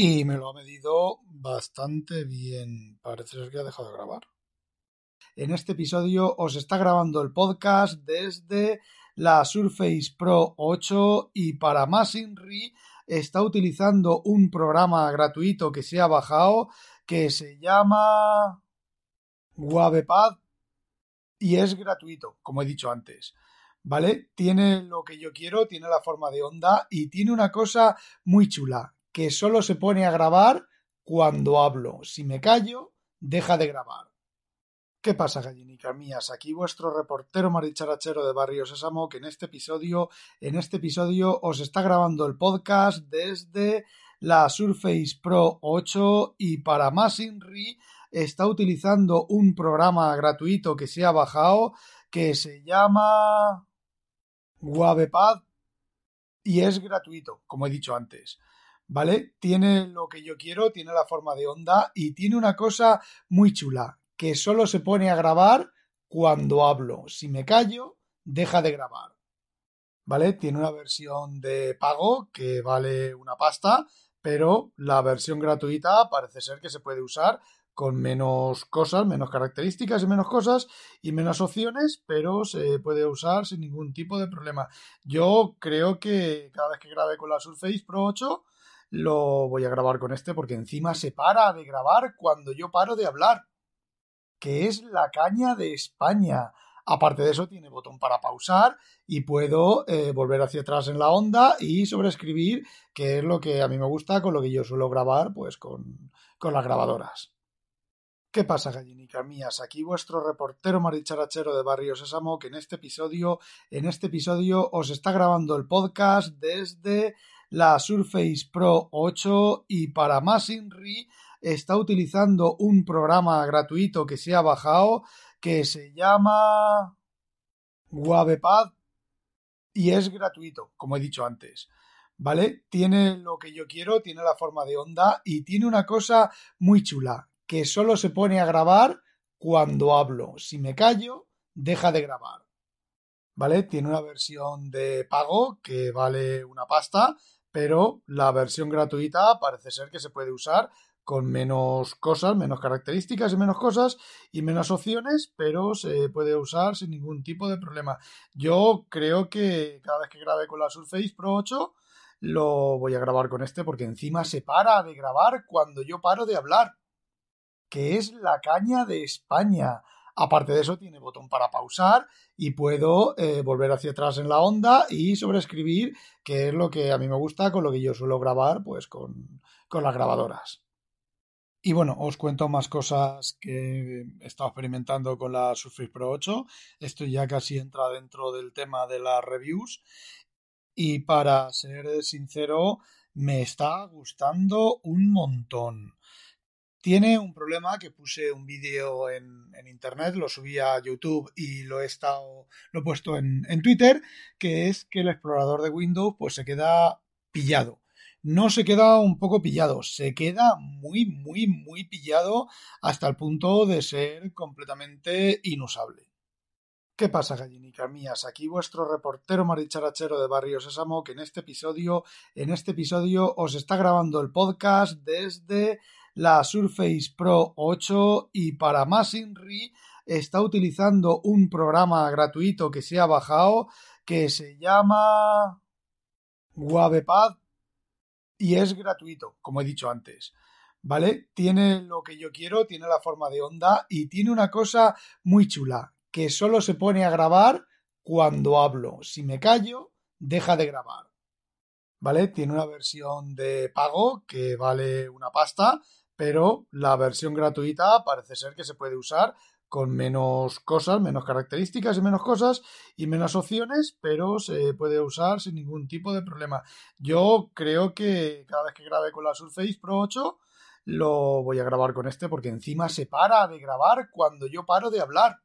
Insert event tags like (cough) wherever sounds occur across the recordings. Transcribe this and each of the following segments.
Y me lo ha medido bastante bien. Parece ser que ha dejado de grabar. En este episodio os está grabando el podcast desde la Surface Pro 8 y para más INRI está utilizando un programa gratuito que se ha bajado que se llama Wavepad y es gratuito, como he dicho antes. ¿Vale? Tiene lo que yo quiero, tiene la forma de onda y tiene una cosa muy chula, que solo se pone a grabar cuando hablo. Si me callo, deja de grabar. ¿Qué pasa, gallinicas mías? Aquí vuestro reportero maricharachero de Barrio Sésamo, que en este episodio, en este episodio os está grabando el podcast desde la Surface Pro 8 y para más INRI está utilizando un programa gratuito que se ha bajado que se llama Wavepad y es gratuito, como he dicho antes. ¿Vale? Tiene lo que yo quiero, tiene la forma de onda y tiene una cosa muy chula, que solo se pone a grabar cuando hablo. Si me callo, deja de grabar. ¿Vale? Tiene una versión de pago que vale una pasta, pero la versión gratuita parece ser que se puede usar con menos cosas, menos características y menos cosas y menos opciones, pero se puede usar sin ningún tipo de problema. Yo creo que cada vez que grabe con la Surface Pro 8 lo voy a grabar con este porque encima se para de grabar cuando yo paro de hablar, que es la caña de España. Aparte de eso, tiene botón para pausar y puedo eh, volver hacia atrás en la onda y sobreescribir, que es lo que a mí me gusta con lo que yo suelo grabar, pues con, con las grabadoras. ¿Qué pasa, gallinicas mías? Aquí vuestro reportero maricharachero de Barrio Sésamo, que en este episodio, en este episodio os está grabando el podcast desde la Surface Pro 8 y para más INRI está utilizando un programa gratuito que se ha bajado que se llama Wavepad y es gratuito, como he dicho antes. ¿Vale? Tiene lo que yo quiero, tiene la forma de onda y tiene una cosa muy chula, que solo se pone a grabar cuando hablo. Si me callo, deja de grabar. ¿Vale? Tiene una versión de pago que vale una pasta, pero la versión gratuita parece ser que se puede usar con menos cosas, menos características y menos cosas y menos opciones, pero se puede usar sin ningún tipo de problema. Yo creo que cada vez que grabe con la Surface Pro 8 lo voy a grabar con este porque encima se para de grabar cuando yo paro de hablar que es la caña de España. Aparte de eso, tiene botón para pausar y puedo eh, volver hacia atrás en la onda y sobreescribir, que es lo que a mí me gusta con lo que yo suelo grabar, pues con, con las grabadoras. Y bueno, os cuento más cosas que he estado experimentando con la Surface Pro 8. Esto ya casi entra dentro del tema de las reviews. Y para ser sincero, me está gustando un montón. Tiene un problema que puse un vídeo en, internet, lo subí a YouTube y lo he estado, lo he puesto en, Twitter, que es que el explorador de Windows pues se queda pillado no se queda un poco pillado, se queda muy, muy, muy pillado hasta el punto de ser completamente inusable. ¿Qué pasa, gallinicas mías? Aquí vuestro reportero maricharachero de Barrio Sésamo, que en este episodio, en este episodio os está grabando el podcast desde la Surface Pro 8 y para más INRI está utilizando un programa gratuito que se ha bajado que se llama Wavepad y es gratuito, como he dicho antes. ¿Vale? Tiene lo que yo quiero, tiene la forma de onda y tiene una cosa muy chula, que solo se pone a grabar cuando hablo. Si me callo, deja de grabar. ¿Vale? Tiene una versión de pago que vale una pasta, pero la versión gratuita parece ser que se puede usar con menos cosas, menos características y menos cosas y menos opciones, pero se puede usar sin ningún tipo de problema. Yo creo que cada vez que grabe con la Surface Pro 8 lo voy a grabar con este porque encima se para de grabar cuando yo paro de hablar,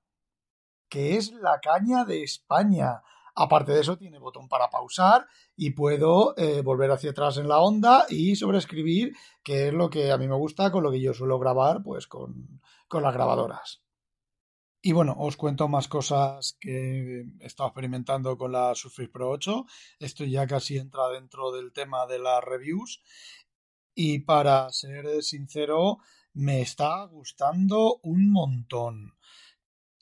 que es la caña de España. Aparte de eso, tiene botón para pausar y puedo eh, volver hacia atrás en la onda y sobreescribir, que es lo que a mí me gusta con lo que yo suelo grabar, pues con, con las grabadoras. Y bueno, os cuento más cosas que he estado experimentando con la Surface Pro 8. Esto ya casi entra dentro del tema de las reviews. Y para ser sincero, me está gustando un montón.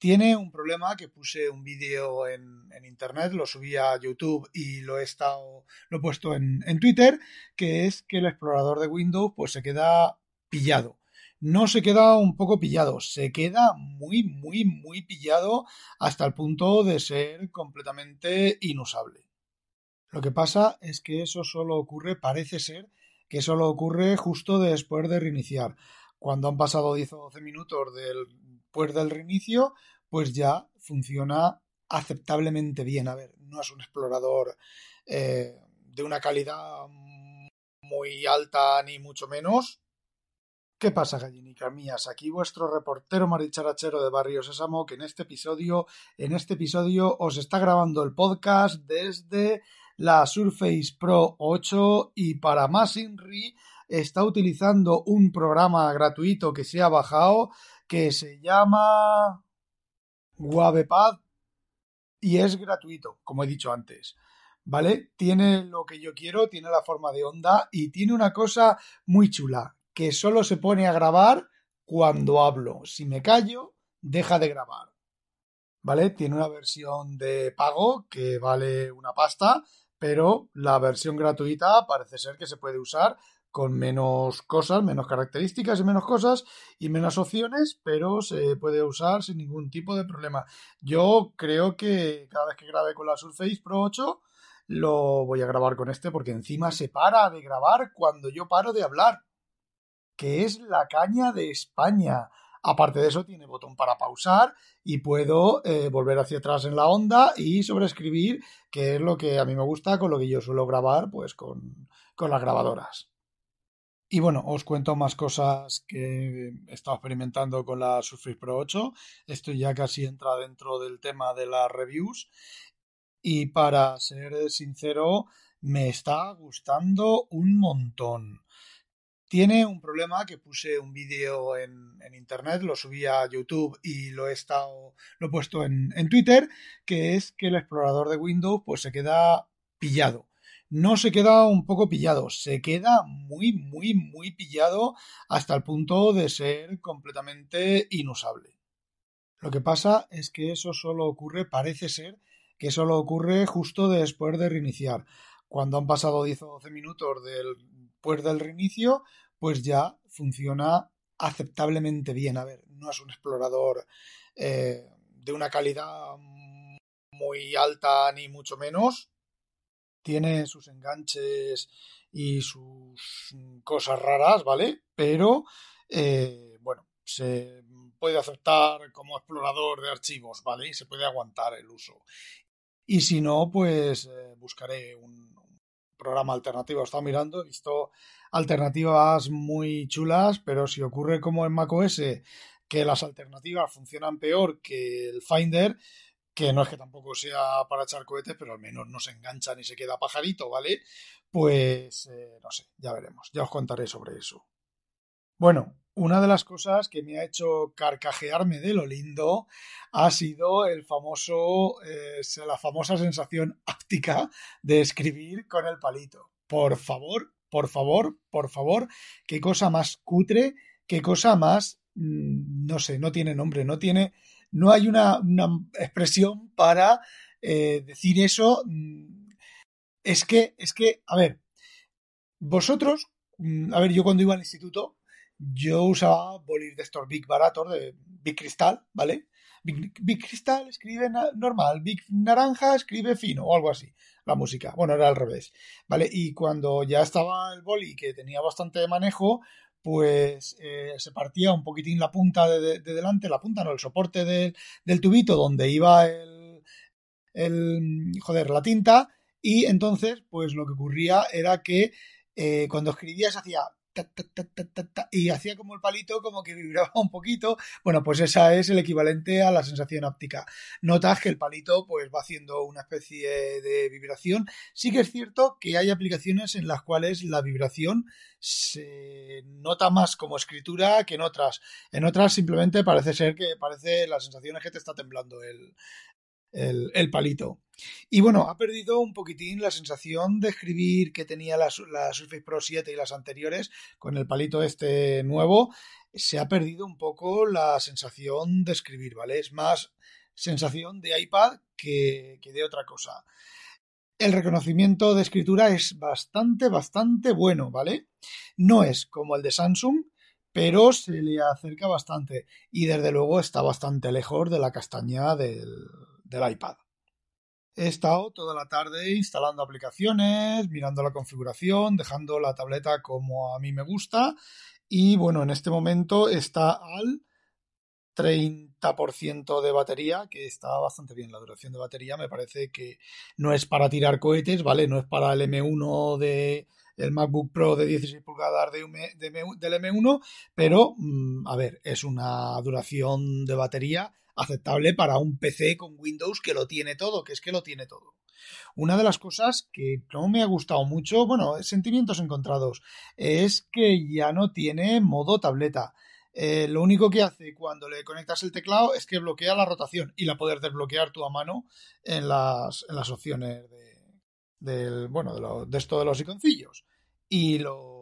Tiene un problema que puse un vídeo en, internet, lo subí a YouTube y lo he estado, lo he puesto en, en Twitter, que es que el explorador de Windows pues se queda pillado no se queda un poco pillado, se queda muy, muy, muy pillado hasta el punto de ser completamente inusable. Lo que pasa es que eso solo ocurre, parece ser que solo ocurre justo después de reiniciar. Cuando han pasado 10 o 12 minutos después del reinicio, pues ya funciona aceptablemente bien. A ver, no es un explorador eh, de una calidad muy alta ni mucho menos, ¿Qué pasa, gallinicas mías? Aquí vuestro reportero maricharachero de Barrio Sésamo, que en este episodio, en este episodio os está grabando el podcast desde la Surface Pro 8 y para más Inri está utilizando un programa gratuito que se ha bajado que se llama Wavepad y es gratuito, como he dicho antes. ¿Vale? Tiene lo que yo quiero, tiene la forma de onda y tiene una cosa muy chula, que solo se pone a grabar cuando hablo. Si me callo, deja de grabar. ¿Vale? Tiene una versión de pago que vale una pasta, pero la versión gratuita parece ser que se puede usar con menos cosas, menos características y menos cosas y menos opciones, pero se puede usar sin ningún tipo de problema. Yo creo que cada vez que grabe con la Surface Pro 8 lo voy a grabar con este porque encima se para de grabar cuando yo paro de hablar que es la caña de España. Aparte de eso, tiene botón para pausar y puedo eh, volver hacia atrás en la onda y sobreescribir, que es lo que a mí me gusta con lo que yo suelo grabar, pues con, con las grabadoras. Y bueno, os cuento más cosas que he estado experimentando con la Surface Pro 8. Esto ya casi entra dentro del tema de las reviews. Y para ser sincero, me está gustando un montón. Tiene un problema que puse un vídeo en, internet, lo subí a YouTube y lo he estado, lo he puesto en, Twitter, que es que el explorador de Windows pues se queda pillado. No se queda un poco pillado, se queda muy, muy, muy pillado hasta el punto de ser completamente inusable. Lo que pasa es que eso solo ocurre, parece ser que solo ocurre justo después de reiniciar. Cuando han pasado 10 o 12 minutos del después del reinicio, pues ya funciona aceptablemente bien. A ver, no es un explorador eh, de una calidad muy alta ni mucho menos. Tiene sus enganches y sus cosas raras, ¿vale? Pero, eh, bueno, se puede aceptar como explorador de archivos, ¿vale? Y se puede aguantar el uso. Y si no, pues eh, buscaré un, programa alternativo. He estado mirando, he visto alternativas muy chulas, pero si ocurre como en macOS, que las alternativas funcionan peor que el Finder, que no es que tampoco sea para echar cohetes, pero al menos no se engancha ni se queda pajarito, ¿vale? Pues eh, no sé, ya veremos, ya os contaré sobre eso. Bueno, una de las cosas que me ha hecho carcajearme de lo lindo ha sido el famoso, eh, la famosa sensación áptica de escribir con el palito. Por favor, por favor, por favor, qué cosa más cutre, qué cosa más, mm, no sé, no tiene nombre, no tiene, no hay una, expresión para eh, decir eso. Mm, es que, es que, a ver, vosotros, mm, a ver, yo cuando iba al instituto, yo usaba bolis de estos Big baratos, de Big Cristal, ¿vale? Big, Cristal escribe normal, Big Naranja escribe fino o algo así, la música. Bueno, era al revés, ¿vale? Y cuando ya estaba el boli que tenía bastante manejo, pues eh, se partía un poquitín la punta de, delante, la punta, no, el soporte del tubito donde iba el, el, joder, la tinta, y entonces, pues lo que ocurría era que eh, cuando escribías hacía y hacía como el palito como que vibraba un poquito. Bueno, pues esa es el equivalente a la sensación óptica. Notas que el palito pues va haciendo una especie de vibración. Sí que es cierto que hay aplicaciones en las cuales la vibración se nota más como escritura que en otras. En otras simplemente parece ser que parece la sensación es que te está temblando el, el, palito. Y bueno, ha perdido un poquitín la sensación de escribir que tenía la, Surface Pro 7 y las anteriores con el palito este nuevo. Se ha perdido un poco la sensación de escribir, ¿vale? Es más sensación de iPad que, que de otra cosa. El reconocimiento de escritura es bastante, bastante bueno, ¿vale? No es como el de Samsung, pero se le acerca bastante y desde luego está bastante lejos de la castaña del, del iPad. He estado toda la tarde instalando aplicaciones, mirando la configuración, dejando la tableta como a mí me gusta y bueno, en este momento está al 30% de batería, que está bastante bien. La duración de batería me parece que no es para tirar cohetes, ¿vale? No es para el M1 de el MacBook Pro de 16 pulgadas de, del M1, pero mm, a ver, es una duración de batería aceptable para un PC con Windows que lo tiene todo, que es que lo tiene todo. Una de las cosas que no me ha gustado mucho, bueno, sentimientos encontrados, es que ya no tiene modo tableta. Eh, lo único que hace cuando le conectas el teclado es que bloquea la rotación y la puedes desbloquear tú a mano en las, en las opciones de, del, bueno, de, de esto de los iconcillos. Y lo,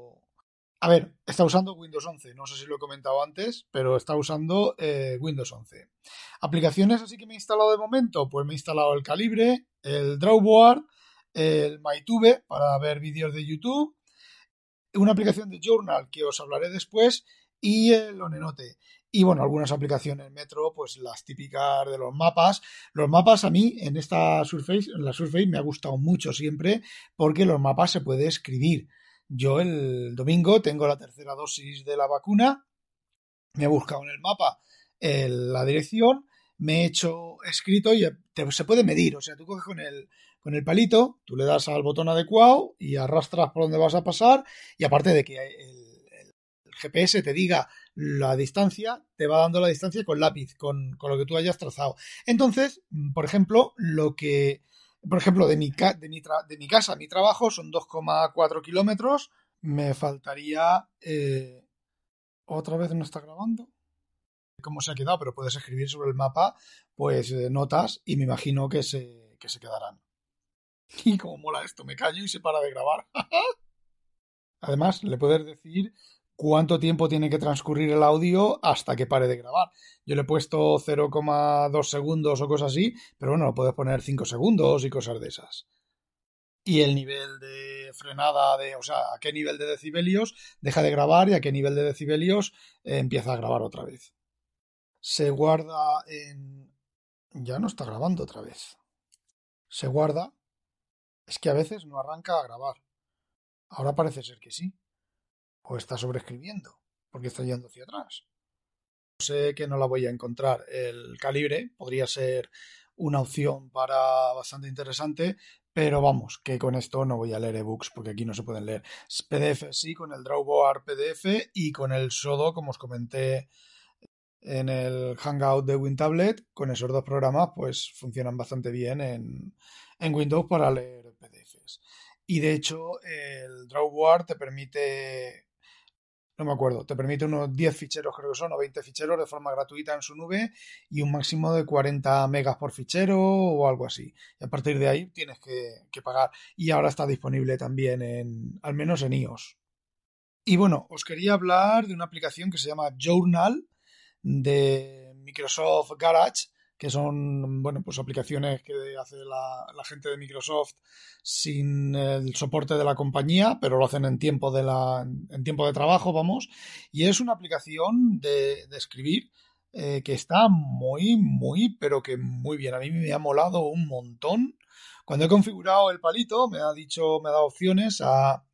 a ver, está usando Windows 11, no sé si lo he comentado antes, pero está usando eh, Windows 11. Aplicaciones así que me he instalado de momento, pues me he instalado el Calibre, el Drawboard, el MyTube para ver vídeos de YouTube, una aplicación de Journal que os hablaré después y el Onenote. Y bueno, algunas aplicaciones Metro, pues las típicas de los mapas. Los mapas a mí en esta Surface, en la Surface me ha gustado mucho siempre porque los mapas se puede escribir. Yo el domingo tengo la tercera dosis de la vacuna, me he buscado en el mapa la dirección, me he hecho escrito y se puede medir, o sea, tú coges con el, con el palito, tú le das al botón adecuado y arrastras por donde vas a pasar y aparte de que el, el GPS te diga la distancia, te va dando la distancia con lápiz, con, con, lo que tú hayas trazado. Entonces, por ejemplo, lo que por ejemplo, de mi, casa a mi trabajo son 2,4 kilómetros. Me faltaría... Eh, otra vez no está grabando. ¿Cómo se ha quedado? Pero puedes escribir sobre el mapa, pues eh, notas y me imagino que se, que se quedarán. (laughs) Y como mola esto, me callo y se para de grabar. (laughs) Además, le puedes decir cuánto tiempo tiene que transcurrir el audio hasta que pare de grabar. Yo le he puesto 0,2 segundos o cosas así, pero bueno, lo puedes poner 5 segundos y cosas de esas. Y el nivel de frenada, de, o sea, a qué nivel de decibelios deja de grabar y a qué nivel de decibelios eh, empieza a grabar otra vez. Se guarda en... Ya no está grabando otra vez. Se guarda. Es que a veces no arranca a grabar. Ahora parece ser que sí o está sobreescribiendo porque está yendo hacia atrás. Sé que no la voy a encontrar. El calibre podría ser una opción para bastante interesante, pero vamos, que con esto no voy a leer ebooks porque aquí no se pueden leer. PDF sí, con el Drawboard PDF y con el Sodo, como os comenté en el Hangout de WinTablet, con esos dos programas, pues funcionan bastante bien en, en Windows para leer PDFs. Y de hecho, el Drawboard te permite no me acuerdo, te permite unos 10 ficheros, creo que son, o 20 ficheros de forma gratuita en su nube y un máximo de 40 megas por fichero o algo así. Y a partir de ahí tienes que, que pagar. Y ahora está disponible también en, al menos en iOS. Y bueno, os quería hablar de una aplicación que se llama Journal de Microsoft Garage que son bueno pues aplicaciones que hace la, gente de Microsoft sin el soporte de la compañía pero lo hacen en tiempo de la en tiempo de trabajo vamos. Y es una aplicación de, escribir eh, que está muy muy pero que muy bien. A mí me ha molado un montón. Cuando he configurado el palito me ha dicho me ha dado opciones a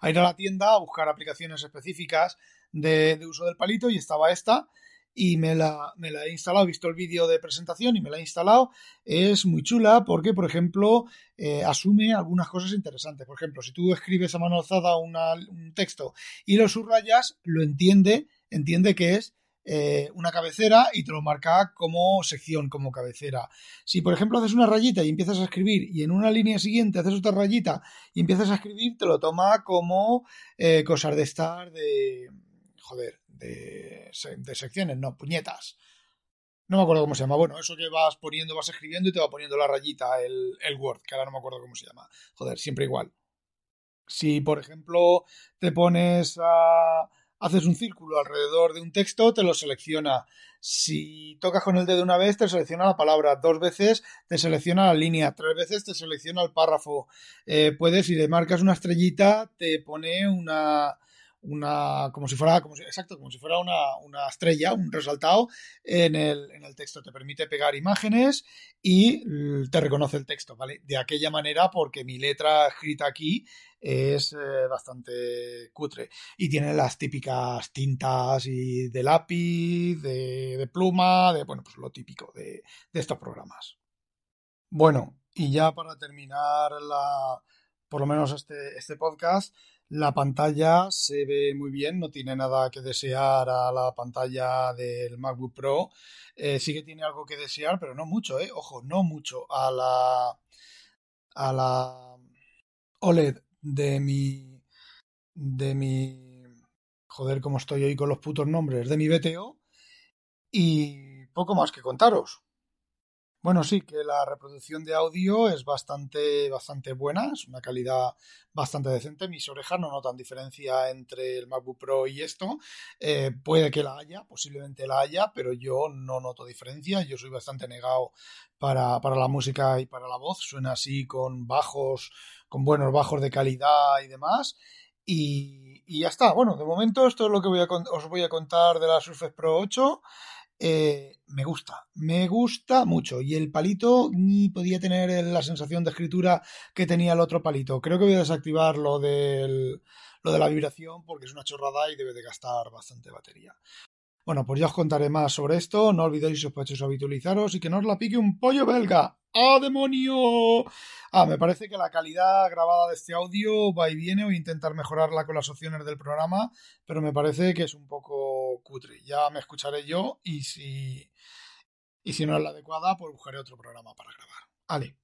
a ir a la tienda a buscar aplicaciones específicas de, uso del palito y estaba esta y me la, me la he instalado, he visto el vídeo de presentación y me la he instalado. Es muy chula porque, por ejemplo, eh, asume algunas cosas interesantes. Por ejemplo, si tú escribes a mano alzada un texto y lo subrayas, lo entiende, entiende que es eh, una cabecera y te lo marca como sección, como cabecera. Si, por ejemplo, haces una rayita y empiezas a escribir y en una línea siguiente haces otra rayita y empiezas a escribir, te lo toma como eh, cosas de estar de... Joder, de, de secciones, no, puñetas. No me acuerdo cómo se llama. Bueno, eso que vas poniendo, vas escribiendo y te va poniendo la rayita, el, el Word, que ahora no me acuerdo cómo se llama. Joder, siempre igual. Si, por ejemplo, te pones a haces un círculo alrededor de un texto, te lo selecciona. Si tocas con el dedo una vez, te selecciona la palabra. Dos veces te selecciona la línea. Tres veces te selecciona el párrafo. Eh, puedes, si le marcas una estrellita, te pone una, una como si fuera exacto como si fuera una, una, estrella un resaltado en el, en el texto. Te permite pegar imágenes y te reconoce el texto vale de aquella manera porque mi letra escrita aquí es eh, bastante cutre. Y tiene las típicas tintas y de lápiz de, de pluma de bueno pues lo típico de, de estos programas. Bueno y ya para terminar la por lo menos este, este podcast la pantalla se ve muy bien, no tiene nada que desear a la pantalla del MacBook Pro. Eh, sí que tiene algo que desear, pero no mucho, ¿eh? Ojo, no mucho a la a la OLED de mi de mi joder, cómo estoy hoy con los putos nombres de mi BTO y poco más que contaros. Bueno, sí, que la reproducción de audio es bastante, bastante buena, es una calidad bastante decente. Mis orejas no notan diferencia entre el MacBook Pro y esto. Eh, puede que la haya, posiblemente la haya, pero yo no noto diferencia. Yo soy bastante negado para, para la música y para la voz. Suena así con bajos, con buenos bajos de calidad y demás. Y, y ya está. Bueno, de momento esto es lo que voy a, os voy a contar de la Surface Pro 8. Eh, me gusta, me gusta mucho. Y el palito ni podía tener la sensación de escritura que tenía el otro palito. Creo que voy a desactivar lo, del, lo de la vibración porque es una chorrada y debe de gastar bastante batería. Bueno, pues ya os contaré más sobre esto. No olvidéis, sospechosos, habitualizaros y que no os la pique un pollo belga. ¡Ah, demonio! Ah, me parece que la calidad grabada de este audio va y viene. Voy a intentar mejorarla con las opciones del programa, pero me parece que es un poco cutre. Ya me escucharé yo y si, y si no es la adecuada, pues buscaré otro programa para grabar. Vale.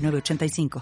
85